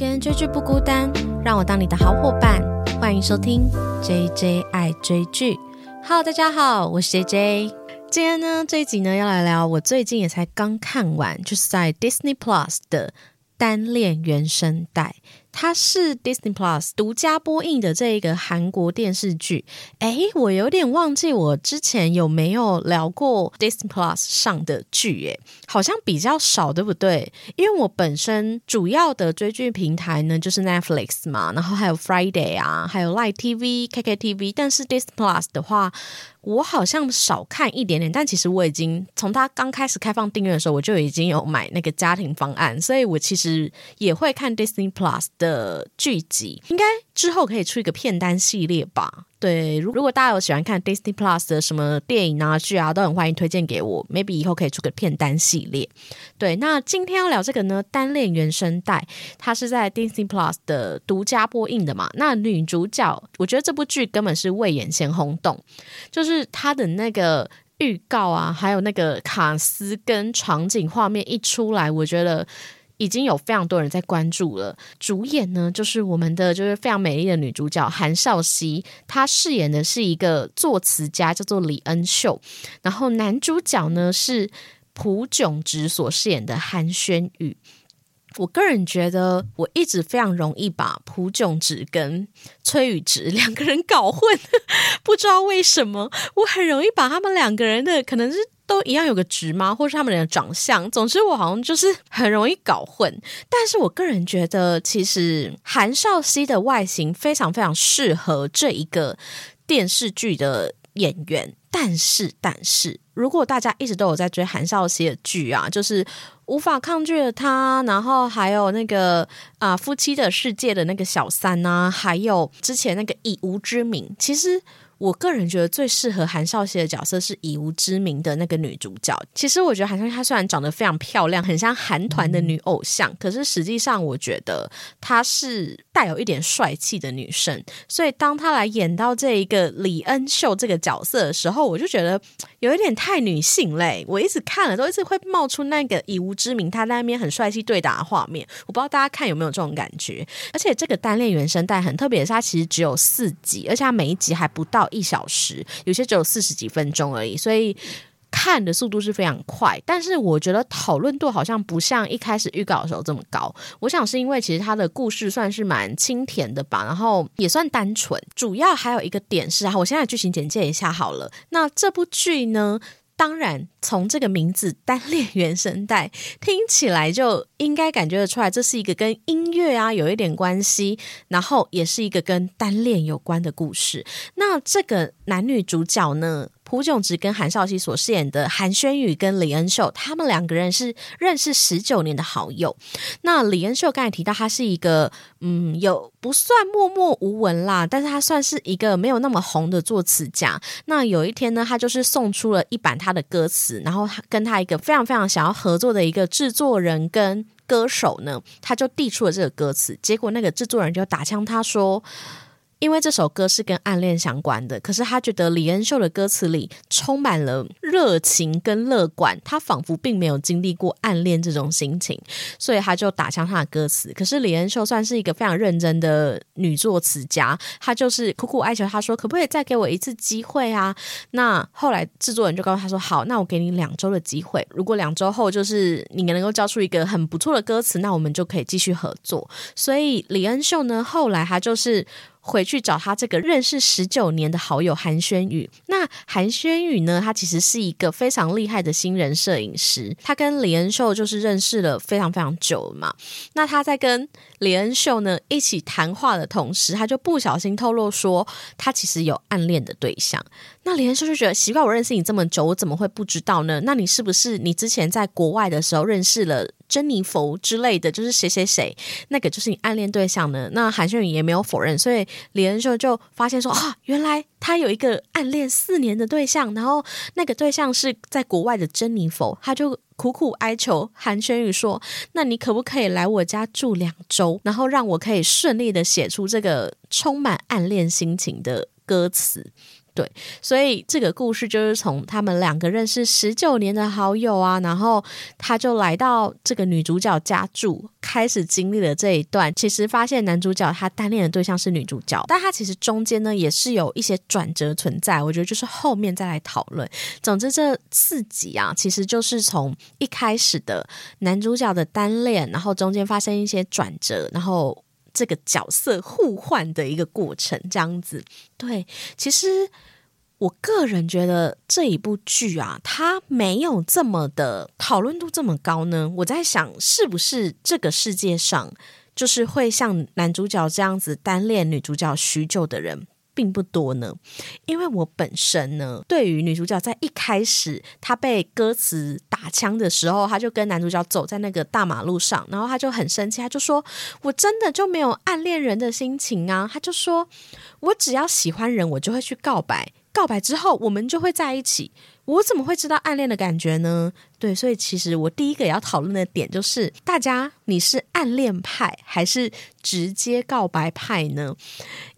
个人追剧不孤单，让我当你的好伙伴。欢迎收听 J J 爱追剧。Hello，大家好，我是 J J。今天呢，这一集呢要来聊我最近也才刚看完，就是在 Disney Plus 的单恋原声带。它是 Disney Plus 独家播映的这一个韩国电视剧。哎，我有点忘记我之前有没有聊过 Disney Plus 上的剧，哎，好像比较少，对不对？因为我本身主要的追剧平台呢就是 Netflix 嘛，然后还有 Friday 啊，还有 Light TV、KKTV，但是 Disney Plus 的话。我好像少看一点点，但其实我已经从它刚开始开放订阅的时候，我就已经有买那个家庭方案，所以我其实也会看 Disney Plus 的剧集，应该之后可以出一个片单系列吧。对，如如果大家有喜欢看 Disney Plus 的什么电影啊剧啊，都很欢迎推荐给我。Maybe 以后可以出个片单系列。对，那今天要聊这个呢，单恋原声带，它是在 Disney Plus 的独家播映的嘛。那女主角，我觉得这部剧根本是未演先轰动，就是它的那个预告啊，还有那个卡斯跟场景画面一出来，我觉得。已经有非常多人在关注了。主演呢，就是我们的就是非常美丽的女主角韩少熙，她饰演的是一个作词家，叫做李恩秀。然后男主角呢是朴炯植所饰演的韩轩宇。我个人觉得，我一直非常容易把朴炯植跟崔宇植两个人搞混，不知道为什么，我很容易把他们两个人的可能是。都一样有个值吗？或是他们的长相？总之，我好像就是很容易搞混。但是我个人觉得，其实韩少熙的外形非常非常适合这一个电视剧的演员。但是，但是，如果大家一直都有在追韩少熙的剧啊，就是无法抗拒的他，然后还有那个啊夫妻的世界的那个小三啊，还有之前那个以无之名，其实。我个人觉得最适合韩少熙的角色是以无知名的那个女主角。其实我觉得韩少熙她虽然长得非常漂亮，很像韩团的女偶像，可是实际上我觉得她是带有一点帅气的女生。所以当她来演到这一个李恩秀这个角色的时候，我就觉得有一点太女性嘞。我一直看了都一直会冒出那个以无之名他在那边很帅气对打的画面。我不知道大家看有没有这种感觉。而且这个单恋原声带很特别，是它其实只有四集，而且它每一集还不到。一小时，有些只有四十几分钟而已，所以看的速度是非常快。但是我觉得讨论度好像不像一开始预告的时候这么高。我想是因为其实它的故事算是蛮清甜的吧，然后也算单纯。主要还有一个点是啊，我现在剧情简介一下好了。那这部剧呢？当然，从这个名字“单恋原声带”听起来就应该感觉得出来，这是一个跟音乐啊有一点关系，然后也是一个跟单恋有关的故事。那这个男女主角呢？朴炯植跟韩少熙所饰演的韩轩宇跟李恩秀，他们两个人是认识十九年的好友。那李恩秀刚才提到，他是一个嗯，有不算默默无闻啦，但是他算是一个没有那么红的作词家。那有一天呢，他就是送出了一版他的歌词，然后他跟他一个非常非常想要合作的一个制作人跟歌手呢，他就递出了这个歌词，结果那个制作人就打枪他说。因为这首歌是跟暗恋相关的，可是他觉得李恩秀的歌词里充满了热情跟乐观，他仿佛并没有经历过暗恋这种心情，所以他就打枪他的歌词。可是李恩秀算是一个非常认真的女作词家，她就是苦苦哀求他说：“可不可以再给我一次机会啊？”那后来制作人就告诉他说：“好，那我给你两周的机会，如果两周后就是你能够交出一个很不错的歌词，那我们就可以继续合作。”所以李恩秀呢，后来他就是。回去找他这个认识十九年的好友韩轩宇。那韩轩宇呢？他其实是一个非常厉害的新人摄影师。他跟李恩秀就是认识了非常非常久了嘛。那他在跟李恩秀呢一起谈话的同时，他就不小心透露说，他其实有暗恋的对象。那李恩秀就觉得奇怪，我认识你这么久，我怎么会不知道呢？那你是不是你之前在国外的时候认识了？珍妮佛之类的，就是谁谁谁，那个就是你暗恋对象呢？那韩炫宇也没有否认，所以李恩秀就发现说啊，原来他有一个暗恋四年的对象，然后那个对象是在国外的珍妮佛，他就苦苦哀求韩轩宇说：“那你可不可以来我家住两周，然后让我可以顺利的写出这个充满暗恋心情的歌词？”对，所以这个故事就是从他们两个认识十九年的好友啊，然后他就来到这个女主角家住，开始经历了这一段。其实发现男主角他单恋的对象是女主角，但他其实中间呢也是有一些转折存在。我觉得就是后面再来讨论。总之这四集啊，其实就是从一开始的男主角的单恋，然后中间发生一些转折，然后。这个角色互换的一个过程，这样子。对，其实我个人觉得这一部剧啊，它没有这么的讨论度这么高呢。我在想，是不是这个世界上就是会像男主角这样子单恋女主角许久的人？并不多呢，因为我本身呢，对于女主角在一开始她被歌词打枪的时候，她就跟男主角走在那个大马路上，然后她就很生气，她就说：“我真的就没有暗恋人的心情啊！”她就说：“我只要喜欢人，我就会去告白，告白之后我们就会在一起。”我怎么会知道暗恋的感觉呢？对，所以其实我第一个要讨论的点就是，大家你是暗恋派还是直接告白派呢？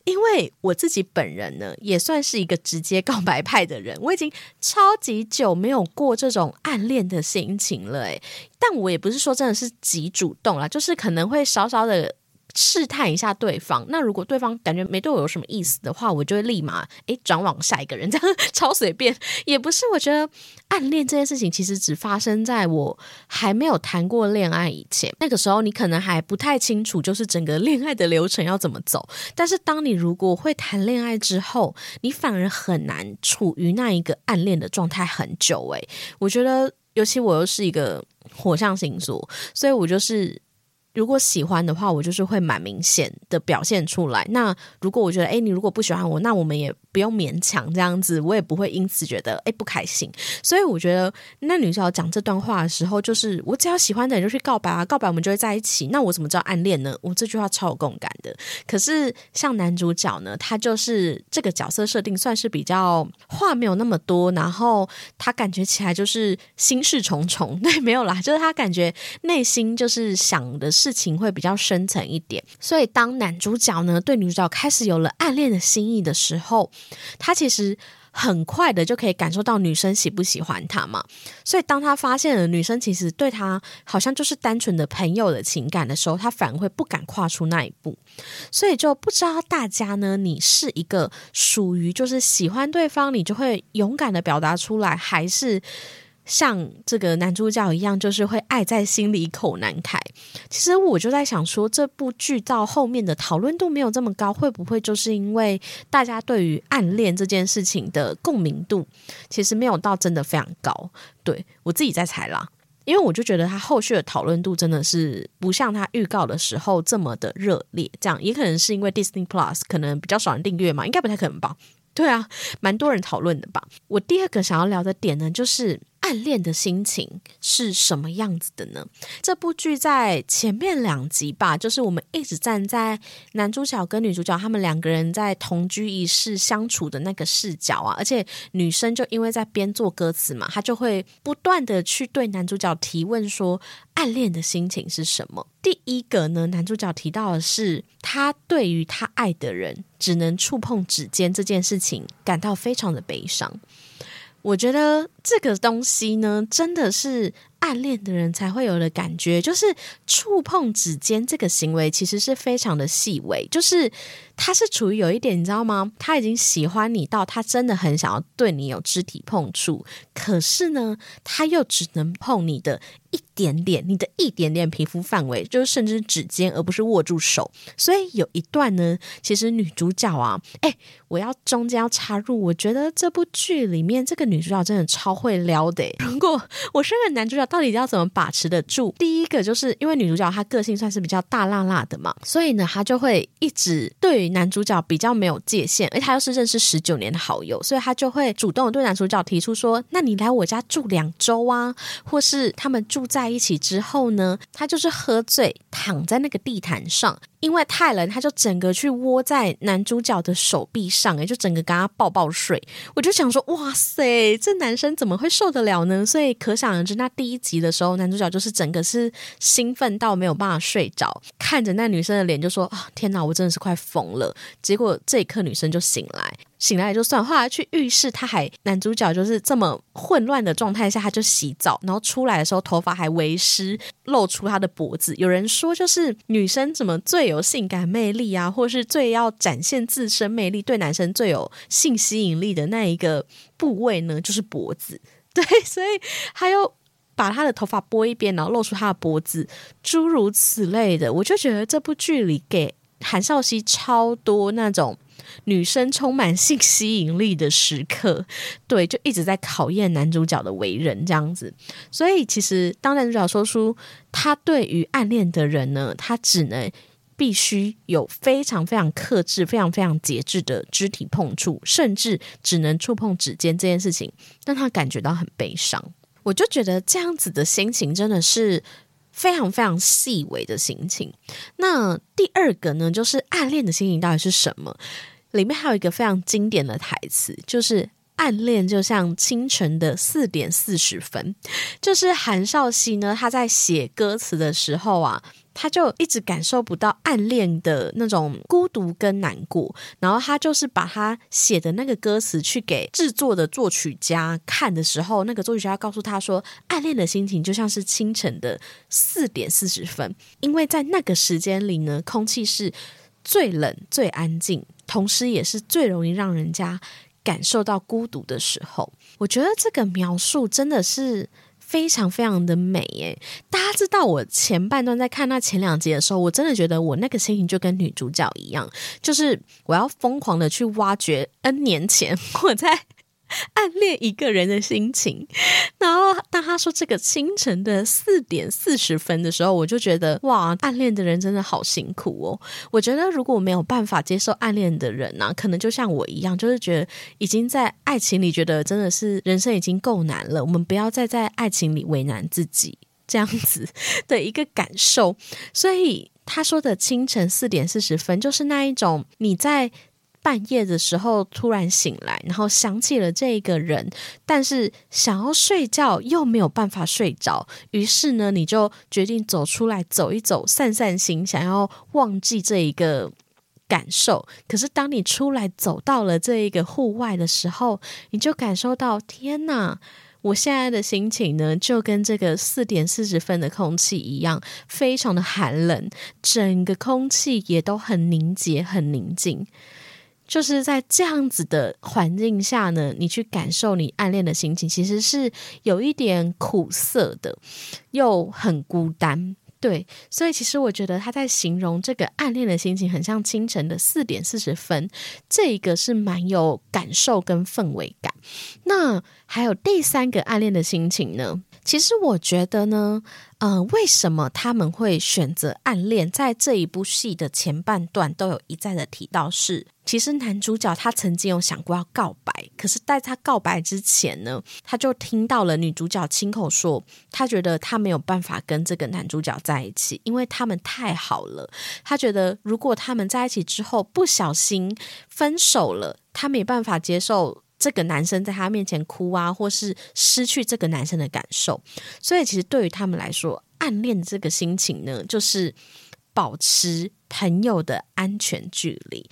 因为我自己本人呢，也算是一个直接告白派的人，我已经超级久没有过这种暗恋的心情了，诶，但我也不是说真的是极主动啦，就是可能会稍稍的。试探一下对方，那如果对方感觉没对我有什么意思的话，我就会立马诶转往下一个人，这样超随便。也不是，我觉得暗恋这件事情其实只发生在我还没有谈过恋爱以前。那个时候你可能还不太清楚，就是整个恋爱的流程要怎么走。但是当你如果会谈恋爱之后，你反而很难处于那一个暗恋的状态很久。诶，我觉得，尤其我又是一个火象星座，所以我就是。如果喜欢的话，我就是会蛮明显的表现出来。那如果我觉得，哎，你如果不喜欢我，那我们也。不用勉强这样子，我也不会因此觉得哎不开心。所以我觉得那女主角讲这段话的时候，就是我只要喜欢的人就去告白啊，告白我们就会在一起。那我怎么知道暗恋呢？我这句话超有共感的。可是像男主角呢，他就是这个角色设定算是比较话没有那么多，然后他感觉起来就是心事重重。对，没有啦，就是他感觉内心就是想的是事情会比较深层一点。所以当男主角呢对女主角开始有了暗恋的心意的时候，他其实很快的就可以感受到女生喜不喜欢他嘛，所以当他发现了女生其实对他好像就是单纯的朋友的情感的时候，他反而会不敢跨出那一步。所以就不知道大家呢，你是一个属于就是喜欢对方，你就会勇敢的表达出来，还是？像这个男主角一样，就是会爱在心里口难开。其实我就在想说，这部剧到后面的讨论度没有这么高，会不会就是因为大家对于暗恋这件事情的共鸣度其实没有到真的非常高？对我自己在猜啦，因为我就觉得他后续的讨论度真的是不像他预告的时候这么的热烈。这样也可能是因为 Disney Plus 可能比较少人订阅嘛，应该不太可能吧？对啊，蛮多人讨论的吧？我第二个想要聊的点呢，就是。暗恋的心情是什么样子的呢？这部剧在前面两集吧，就是我们一直站在男主角跟女主角他们两个人在同居一室相处的那个视角啊，而且女生就因为在编作歌词嘛，她就会不断的去对男主角提问说暗恋的心情是什么。第一个呢，男主角提到的是他对于他爱的人只能触碰指尖这件事情感到非常的悲伤。我觉得这个东西呢，真的是暗恋的人才会有的感觉，就是触碰指尖这个行为，其实是非常的细微，就是他是处于有一点，你知道吗？他已经喜欢你到他真的很想要对你有肢体碰触，可是呢，他又只能碰你的。一点点，你的一点点皮肤范围，就是甚至指尖，而不是握住手。所以有一段呢，其实女主角啊，哎，我要中间要插入，我觉得这部剧里面这个女主角真的超会撩的。如果我身为男主角，到底要怎么把持得住？第一个就是因为女主角她个性算是比较大辣辣的嘛，所以呢，她就会一直对男主角比较没有界限，而她又是认识十九年的好友，所以她就会主动对男主角提出说：“那你来我家住两周啊，或是他们住。”在一起之后呢，她就是喝醉，躺在那个地毯上。因为太冷，他就整个去窝在男主角的手臂上，哎，就整个跟他抱抱睡。我就想说，哇塞，这男生怎么会受得了呢？所以可想而知，那第一集的时候，男主角就是整个是兴奋到没有办法睡着，看着那女生的脸就说：“啊，天哪，我真的是快疯了。”结果这一刻女生就醒来。醒来也就算，后来去浴室，他还男主角就是这么混乱的状态下，他就洗澡，然后出来的时候头发还微湿，露出他的脖子。有人说，就是女生怎么最有性感魅力啊，或是最要展现自身魅力，对男生最有性吸引力的那一个部位呢，就是脖子。对，所以还有把他的头发拨一边，然后露出他的脖子，诸如此类的，我就觉得这部剧里给韩少熙超多那种。女生充满性吸引力的时刻，对，就一直在考验男主角的为人这样子。所以，其实当男主角说出他对于暗恋的人呢，他只能必须有非常非常克制、非常非常节制的肢体碰触，甚至只能触碰指尖这件事情，让他感觉到很悲伤。我就觉得这样子的心情真的是非常非常细微的心情。那第二个呢，就是暗恋的心情到底是什么？里面还有一个非常经典的台词，就是暗恋就像清晨的四点四十分。就是韩少熙呢，他在写歌词的时候啊，他就一直感受不到暗恋的那种孤独跟难过，然后他就是把他写的那个歌词去给制作的作曲家看的时候，那个作曲家告诉他说，暗恋的心情就像是清晨的四点四十分，因为在那个时间里呢，空气是最冷、最安静。同时，也是最容易让人家感受到孤独的时候。我觉得这个描述真的是非常非常的美耶！大家知道，我前半段在看那前两集的时候，我真的觉得我那个心情就跟女主角一样，就是我要疯狂的去挖掘 N 年前我在。暗恋一个人的心情，然后当他说这个清晨的四点四十分的时候，我就觉得哇，暗恋的人真的好辛苦哦。我觉得如果没有办法接受暗恋的人呢，可能就像我一样，就是觉得已经在爱情里觉得真的是人生已经够难了，我们不要再在爱情里为难自己这样子的一个感受。所以他说的清晨四点四十分，就是那一种你在。半夜的时候突然醒来，然后想起了这个人，但是想要睡觉又没有办法睡着，于是呢，你就决定走出来走一走，散散心，想要忘记这一个感受。可是当你出来走到了这一个户外的时候，你就感受到天哪！我现在的心情呢，就跟这个四点四十分的空气一样，非常的寒冷，整个空气也都很凝结、很宁静。就是在这样子的环境下呢，你去感受你暗恋的心情，其实是有一点苦涩的，又很孤单。对，所以其实我觉得他在形容这个暗恋的心情，很像清晨的四点四十分，这一个是蛮有感受跟氛围感。那还有第三个暗恋的心情呢？其实我觉得呢，呃，为什么他们会选择暗恋？在这一部戏的前半段都有一再的提到，是其实男主角他曾经有想过要告白，可是在他告白之前呢，他就听到了女主角亲口说，他觉得他没有办法跟这个男主角在一起，因为他们太好了。他觉得如果他们在一起之后不小心分手了，他没办法接受。这个男生在他面前哭啊，或是失去这个男生的感受，所以其实对于他们来说，暗恋这个心情呢，就是保持朋友的安全距离，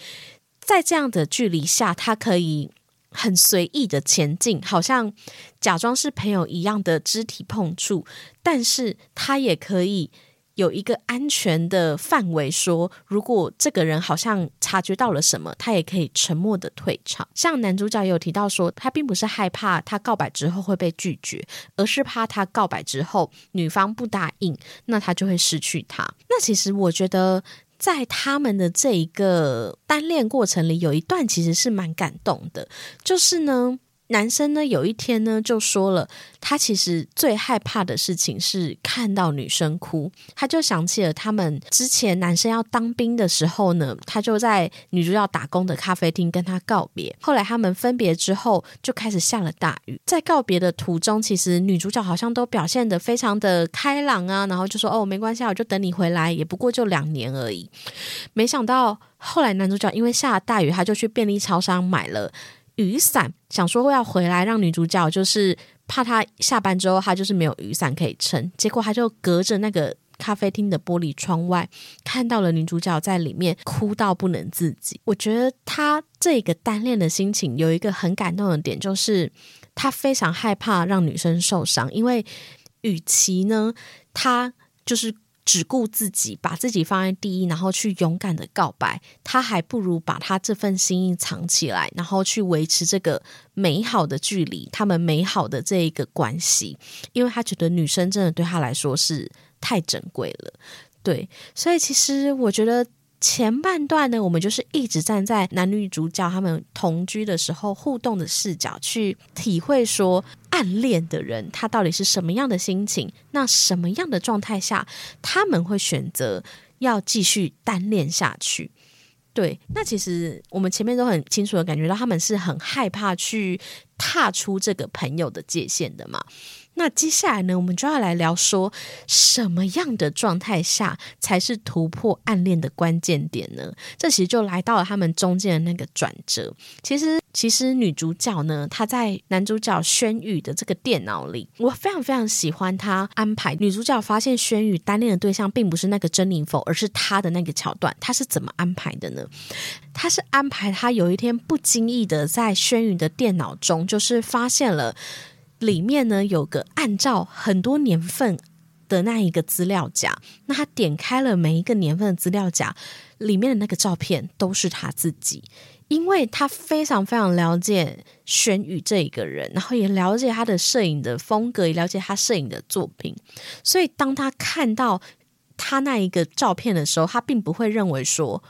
在这样的距离下，他可以很随意的前进，好像假装是朋友一样的肢体碰触，但是他也可以。有一个安全的范围，说如果这个人好像察觉到了什么，他也可以沉默的退场。像男主角有提到说，他并不是害怕他告白之后会被拒绝，而是怕他告白之后女方不答应，那他就会失去他。那其实我觉得，在他们的这一个单恋过程里，有一段其实是蛮感动的，就是呢。男生呢，有一天呢，就说了，他其实最害怕的事情是看到女生哭。他就想起了他们之前男生要当兵的时候呢，他就在女主角打工的咖啡厅跟他告别。后来他们分别之后，就开始下了大雨。在告别的途中，其实女主角好像都表现得非常的开朗啊，然后就说：“哦，没关系，我就等你回来，也不过就两年而已。”没想到后来男主角因为下了大雨，他就去便利超商买了。雨伞，想说要回来让女主角就是怕她下班之后她就是没有雨伞可以撑，结果他就隔着那个咖啡厅的玻璃窗外看到了女主角在里面哭到不能自己。我觉得他这个单恋的心情有一个很感动的点，就是他非常害怕让女生受伤，因为与其呢，他就是。只顾自己，把自己放在第一，然后去勇敢的告白，他还不如把他这份心意藏起来，然后去维持这个美好的距离，他们美好的这一个关系，因为他觉得女生真的对他来说是太珍贵了，对，所以其实我觉得。前半段呢，我们就是一直站在男女主角他们同居的时候互动的视角去体会，说暗恋的人他到底是什么样的心情，那什么样的状态下他们会选择要继续单恋下去？对，那其实我们前面都很清楚的感觉到他们是很害怕去踏出这个朋友的界限的嘛。那接下来呢，我们就要来聊说什么样的状态下才是突破暗恋的关键点呢？这其实就来到了他们中间的那个转折。其实，其实女主角呢，她在男主角轩宇的这个电脑里，我非常非常喜欢她安排女主角发现轩宇单恋的对象并不是那个珍妮佛，而是他的那个桥段。他是怎么安排的呢？他是安排他有一天不经意的在轩宇的电脑中，就是发现了。里面呢有个按照很多年份的那一个资料夹，那他点开了每一个年份的资料夹，里面的那个照片都是他自己，因为他非常非常了解轩宇这一个人，然后也了解他的摄影的风格，也了解他摄影的作品，所以当他看到他那一个照片的时候，他并不会认为说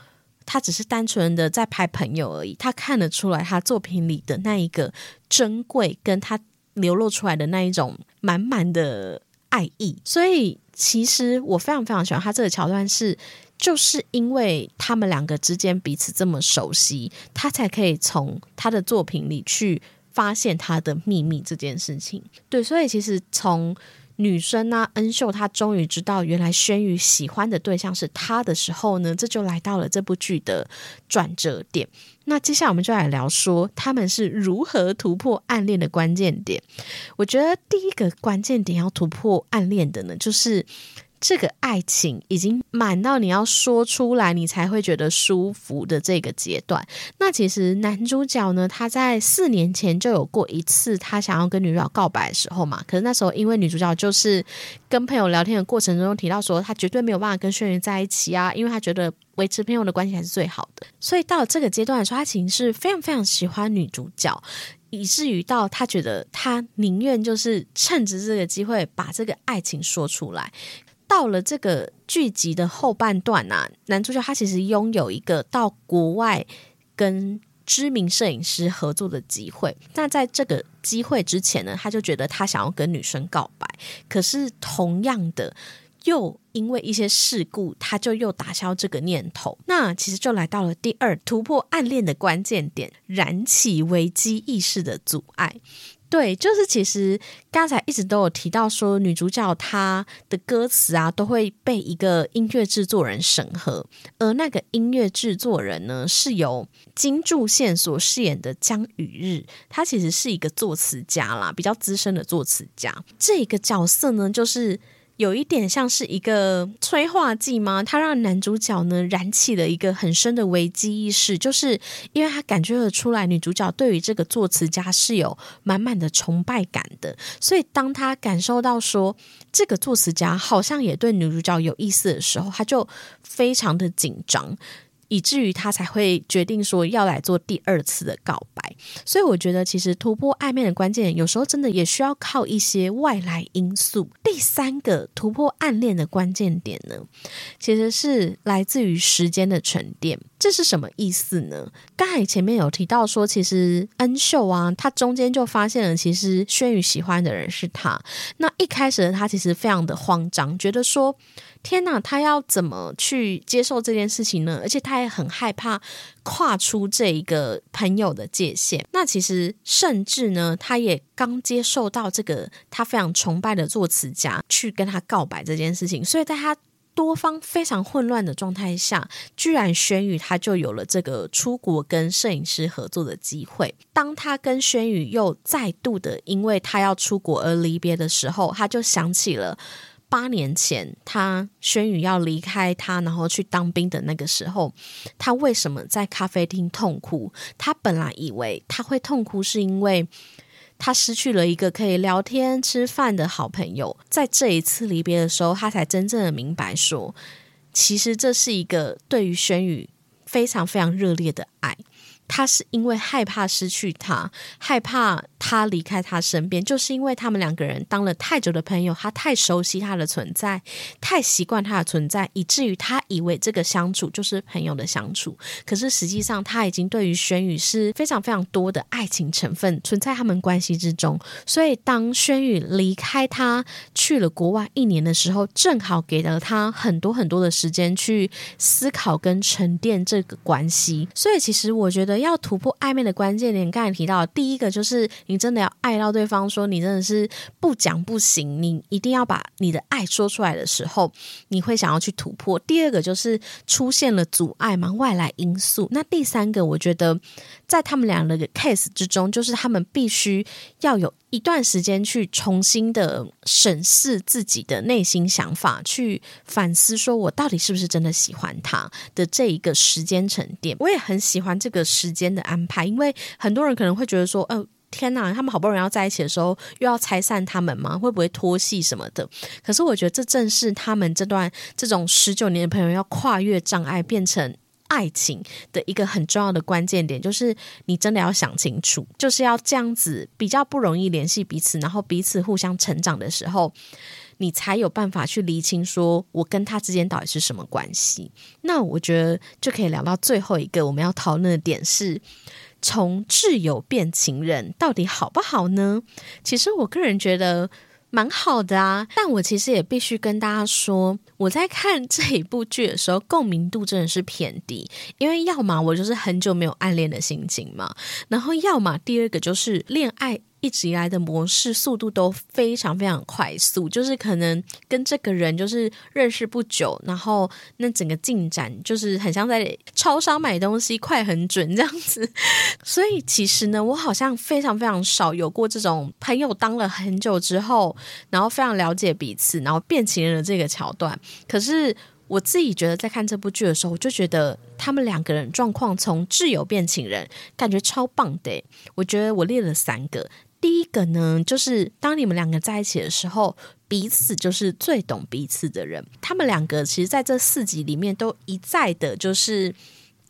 他只是单纯的在拍朋友而已，他看得出来他作品里的那一个珍贵，跟他。流露出来的那一种满满的爱意，所以其实我非常非常喜欢他这个桥段，是就是因为他们两个之间彼此这么熟悉，他才可以从他的作品里去发现他的秘密这件事情。对，所以其实从。女生啊，恩秀她终于知道，原来轩宇喜欢的对象是她的时候呢，这就来到了这部剧的转折点。那接下来我们就来聊说他们是如何突破暗恋的关键点。我觉得第一个关键点要突破暗恋的呢，就是。这个爱情已经满到你要说出来，你才会觉得舒服的这个阶段。那其实男主角呢，他在四年前就有过一次他想要跟女主角告白的时候嘛。可是那时候因为女主角就是跟朋友聊天的过程中提到说，他绝对没有办法跟轩辕在一起啊，因为他觉得维持朋友的关系还是最好的。所以到这个阶段的时候，他其实是非常非常喜欢女主角，以至于到他觉得他宁愿就是趁着这个机会把这个爱情说出来。到了这个剧集的后半段啊，男主角他其实拥有一个到国外跟知名摄影师合作的机会。那在这个机会之前呢，他就觉得他想要跟女生告白，可是同样的又因为一些事故，他就又打消这个念头。那其实就来到了第二突破暗恋的关键点，燃起危机意识的阻碍。对，就是其实刚才一直都有提到说，女主角她的歌词啊都会被一个音乐制作人审核，而那个音乐制作人呢是由金柱宪所饰演的江雨日，他其实是一个作词家啦，比较资深的作词家。这个角色呢，就是。有一点像是一个催化剂吗？他让男主角呢燃起了一个很深的危机意识，就是因为他感觉得出来女主角对于这个作词家是有满满的崇拜感的，所以当他感受到说这个作词家好像也对女主角有意思的时候，他就非常的紧张。以至于他才会决定说要来做第二次的告白，所以我觉得其实突破暧昧的关键，有时候真的也需要靠一些外来因素。第三个突破暗恋的关键点呢，其实是来自于时间的沉淀。这是什么意思呢？刚才前面有提到说，其实恩秀啊，他中间就发现了，其实轩宇喜欢的人是他。那一开始的他其实非常的慌张，觉得说。天哪，他要怎么去接受这件事情呢？而且他也很害怕跨出这一个朋友的界限。那其实甚至呢，他也刚接受到这个他非常崇拜的作词家去跟他告白这件事情，所以在他多方非常混乱的状态下，居然轩宇他就有了这个出国跟摄影师合作的机会。当他跟轩宇又再度的因为他要出国而离别的时候，他就想起了八年前他轩宇要离开他，然后去当兵的那个时候，他为什么在咖啡厅痛哭？他本来以为他会痛哭，是因为。他失去了一个可以聊天吃饭的好朋友，在这一次离别的时候，他才真正的明白说，其实这是一个对于轩宇非常非常热烈的爱。他是因为害怕失去他，害怕他离开他身边，就是因为他们两个人当了太久的朋友，他太熟悉他的存在，太习惯他的存在，以至于他以为这个相处就是朋友的相处。可是实际上，他已经对于轩宇是非常非常多的爱情成分存在他们关系之中。所以，当轩宇离开他去了国外一年的时候，正好给了他很多很多的时间去思考跟沉淀这个关系。所以，其实我觉得。要突破暧昧的关键点，刚才提到第一个就是你真的要爱到对方，说你真的是不讲不行，你一定要把你的爱说出来的时候，你会想要去突破。第二个就是出现了阻碍嘛，外来因素。那第三个，我觉得在他们两个 case 之中，就是他们必须要有。一段时间去重新的审视自己的内心想法，去反思，说我到底是不是真的喜欢他的这一个时间沉淀。我也很喜欢这个时间的安排，因为很多人可能会觉得说，哦，天呐，他们好不容易要在一起的时候，又要拆散他们吗？会不会拖戏什么的？可是我觉得这正是他们这段这种十九年的朋友要跨越障碍，变成。爱情的一个很重要的关键点，就是你真的要想清楚，就是要这样子比较不容易联系彼此，然后彼此互相成长的时候，你才有办法去厘清，说我跟他之间到底是什么关系。那我觉得就可以聊到最后一个我们要讨论的点，是从挚友变情人，到底好不好呢？其实我个人觉得。蛮好的啊，但我其实也必须跟大家说，我在看这一部剧的时候，共鸣度真的是偏低，因为要么我就是很久没有暗恋的心情嘛，然后要么第二个就是恋爱。一直以来的模式速度都非常非常快速，就是可能跟这个人就是认识不久，然后那整个进展就是很像在超商买东西，快很准这样子。所以其实呢，我好像非常非常少有过这种朋友当了很久之后，然后非常了解彼此，然后变情人的这个桥段。可是我自己觉得在看这部剧的时候，我就觉得他们两个人状况从挚友变情人，感觉超棒的。我觉得我列了三个。第一个呢，就是当你们两个在一起的时候，彼此就是最懂彼此的人。他们两个其实在这四集里面都一再的，就是。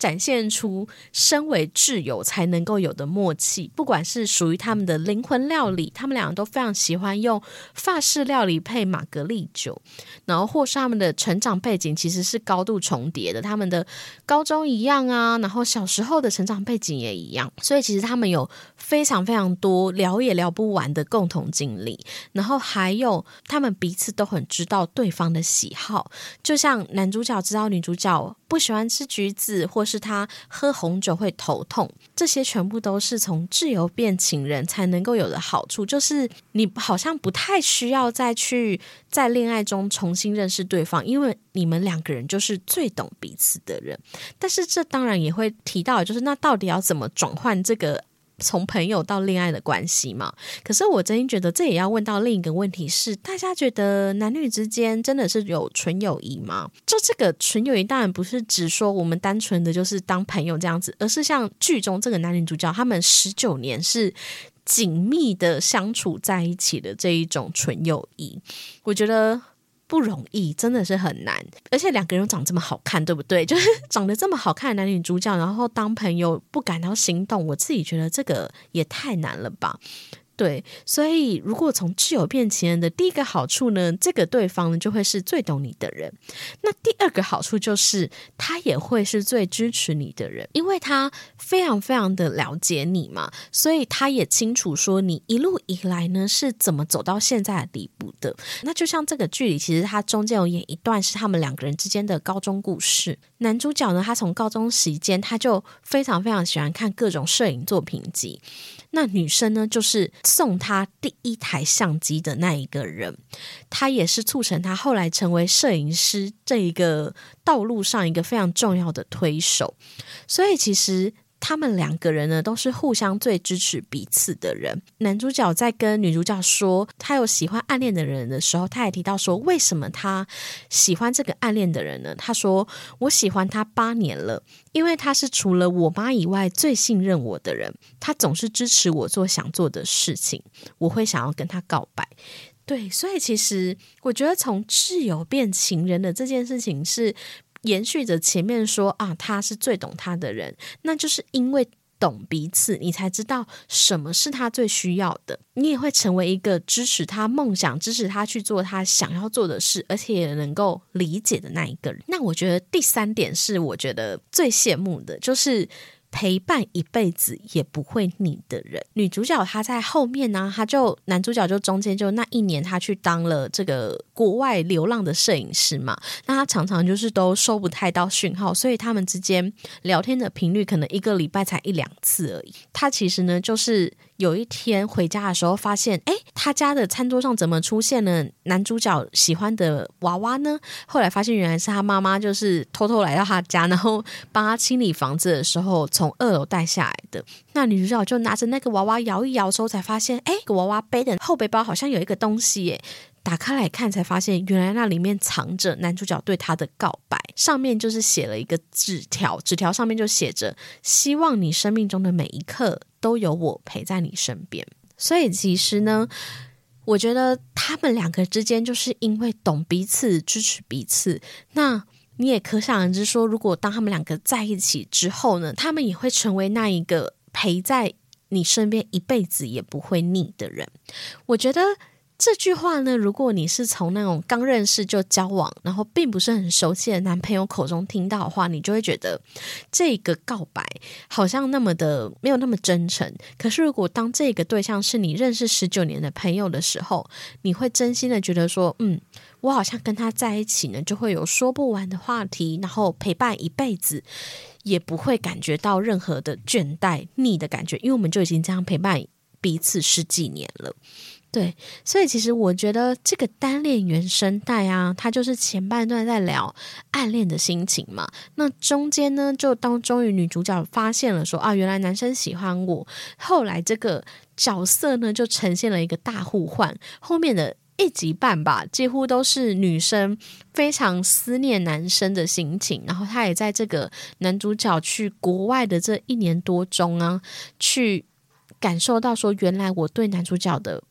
展现出身为挚友才能够有的默契，不管是属于他们的灵魂料理，他们两个都非常喜欢用法式料理配玛格丽酒，然后或是他们的成长背景其实是高度重叠的，他们的高中一样啊，然后小时候的成长背景也一样，所以其实他们有非常非常多聊也聊不完的共同经历，然后还有他们彼此都很知道对方的喜好，就像男主角知道女主角。不喜欢吃橘子，或是是他喝红酒会头痛，这些全部都是从自由变情人才能够有的好处。就是你好像不太需要再去在恋爱中重新认识对方，因为你们两个人就是最懂彼此的人。但是这当然也会提到，就是那到底要怎么转换这个？从朋友到恋爱的关系嘛，可是我真心觉得这也要问到另一个问题是：大家觉得男女之间真的是有纯友谊吗？就这个纯友谊，当然不是只说我们单纯的就是当朋友这样子，而是像剧中这个男女主角，他们十九年是紧密的相处在一起的这一种纯友谊，我觉得。不容易，真的是很难，而且两个人长这么好看，对不对？就是长得这么好看的男女主角，然后当朋友不感到心动，我自己觉得这个也太难了吧。对，所以如果从挚友变情人的第一个好处呢，这个对方呢就会是最懂你的人。那第二个好处就是他也会是最支持你的人，因为他非常非常的了解你嘛，所以他也清楚说你一路以来呢是怎么走到现在的地步的。那就像这个剧里，其实他中间有演一段是他们两个人之间的高中故事。男主角呢，他从高中时间他就非常非常喜欢看各种摄影作品集。那女生呢，就是送他第一台相机的那一个人，她也是促成他后来成为摄影师这一个道路上一个非常重要的推手。所以其实。他们两个人呢，都是互相最支持彼此的人。男主角在跟女主角说他有喜欢暗恋的人的时候，他也提到说，为什么他喜欢这个暗恋的人呢？他说：“我喜欢他八年了，因为他是除了我妈以外最信任我的人。他总是支持我做想做的事情，我会想要跟他告白。”对，所以其实我觉得从挚友变情人的这件事情是。延续着前面说啊，他是最懂他的人，那就是因为懂彼此，你才知道什么是他最需要的，你也会成为一个支持他梦想、支持他去做他想要做的事，而且也能够理解的那一个人。那我觉得第三点是我觉得最羡慕的，就是。陪伴一辈子也不会腻的人，女主角她在后面呢，她就男主角就中间就那一年，他去当了这个国外流浪的摄影师嘛，那他常常就是都收不太到讯号，所以他们之间聊天的频率可能一个礼拜才一两次而已。他其实呢，就是。有一天回家的时候，发现哎，他家的餐桌上怎么出现了男主角喜欢的娃娃呢？后来发现原来是他妈妈，就是偷偷来到他家，然后帮他清理房子的时候，从二楼带下来的。那女主角就拿着那个娃娃摇一摇之后，才发现哎，娃娃背的后背包好像有一个东西耶。打开来看，才发现原来那里面藏着男主角对他的告白，上面就是写了一个纸条，纸条上面就写着：“希望你生命中的每一刻都有我陪在你身边。”所以其实呢，我觉得他们两个之间就是因为懂彼此、支持彼此。那你也可想而知，说如果当他们两个在一起之后呢，他们也会成为那一个陪在你身边一辈子也不会腻的人。我觉得。这句话呢，如果你是从那种刚认识就交往，然后并不是很熟悉的男朋友口中听到的话，你就会觉得这个告白好像那么的没有那么真诚。可是，如果当这个对象是你认识十九年的朋友的时候，你会真心的觉得说，嗯，我好像跟他在一起呢，就会有说不完的话题，然后陪伴一辈子，也不会感觉到任何的倦怠腻的感觉，因为我们就已经这样陪伴彼此十几年了。对，所以其实我觉得这个单恋原声带啊，它就是前半段在聊暗恋的心情嘛。那中间呢，就当终于女主角发现了说啊，原来男生喜欢我。后来这个角色呢，就呈现了一个大互换。后面的一集半吧，几乎都是女生非常思念男生的心情。然后她也在这个男主角去国外的这一年多中啊，去感受到说，原来我对男主角的。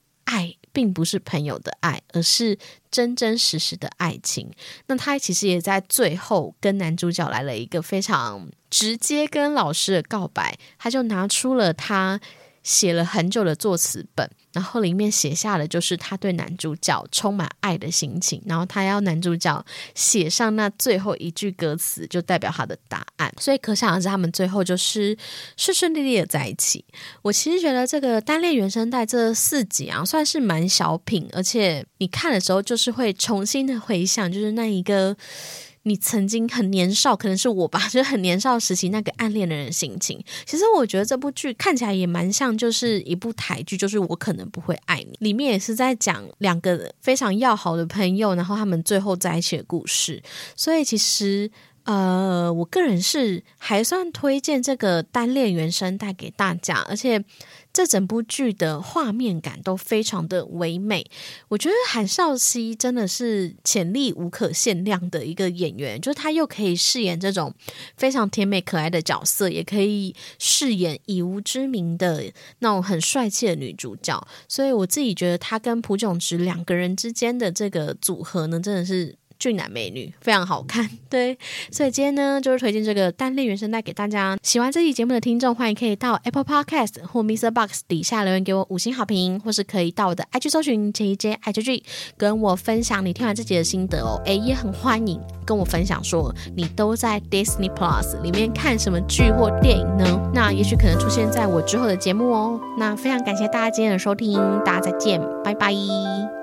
并不是朋友的爱，而是真真实实的爱情。那他其实也在最后跟男主角来了一个非常直接跟老师的告白，他就拿出了他。写了很久的作词本，然后里面写下的就是他对男主角充满爱的心情，然后他要男主角写上那最后一句歌词，就代表他的答案。所以可想而知，他们最后就是顺顺利利的在一起。我其实觉得这个单恋原声带这四集啊，算是蛮小品，而且你看的时候就是会重新的回想，就是那一个。你曾经很年少，可能是我吧，就很年少时期那个暗恋的人心情。其实我觉得这部剧看起来也蛮像，就是一部台剧，就是我可能不会爱你。里面也是在讲两个非常要好的朋友，然后他们最后在一起的故事。所以其实。呃，我个人是还算推荐这个单恋原声带给大家，而且这整部剧的画面感都非常的唯美。我觉得韩少熙真的是潜力无可限量的一个演员，就是他又可以饰演这种非常甜美可爱的角色，也可以饰演以无知名的那种很帅气的女主角。所以我自己觉得他跟朴炯植两个人之间的这个组合呢，真的是。俊男美女非常好看，对，所以今天呢就是推荐这个单恋原声带给大家。喜欢这期节目的听众，欢迎可以到 Apple Podcast 或 Mr. Box 底下留言给我五星好评，或是可以到我的 IG 搜寻 JJ IG 跟我分享你听完这集的心得哦。哎，也很欢迎跟我分享说你都在 Disney Plus 里面看什么剧或电影呢？那也许可能出现在我之后的节目哦。那非常感谢大家今天的收听，大家再见，拜拜。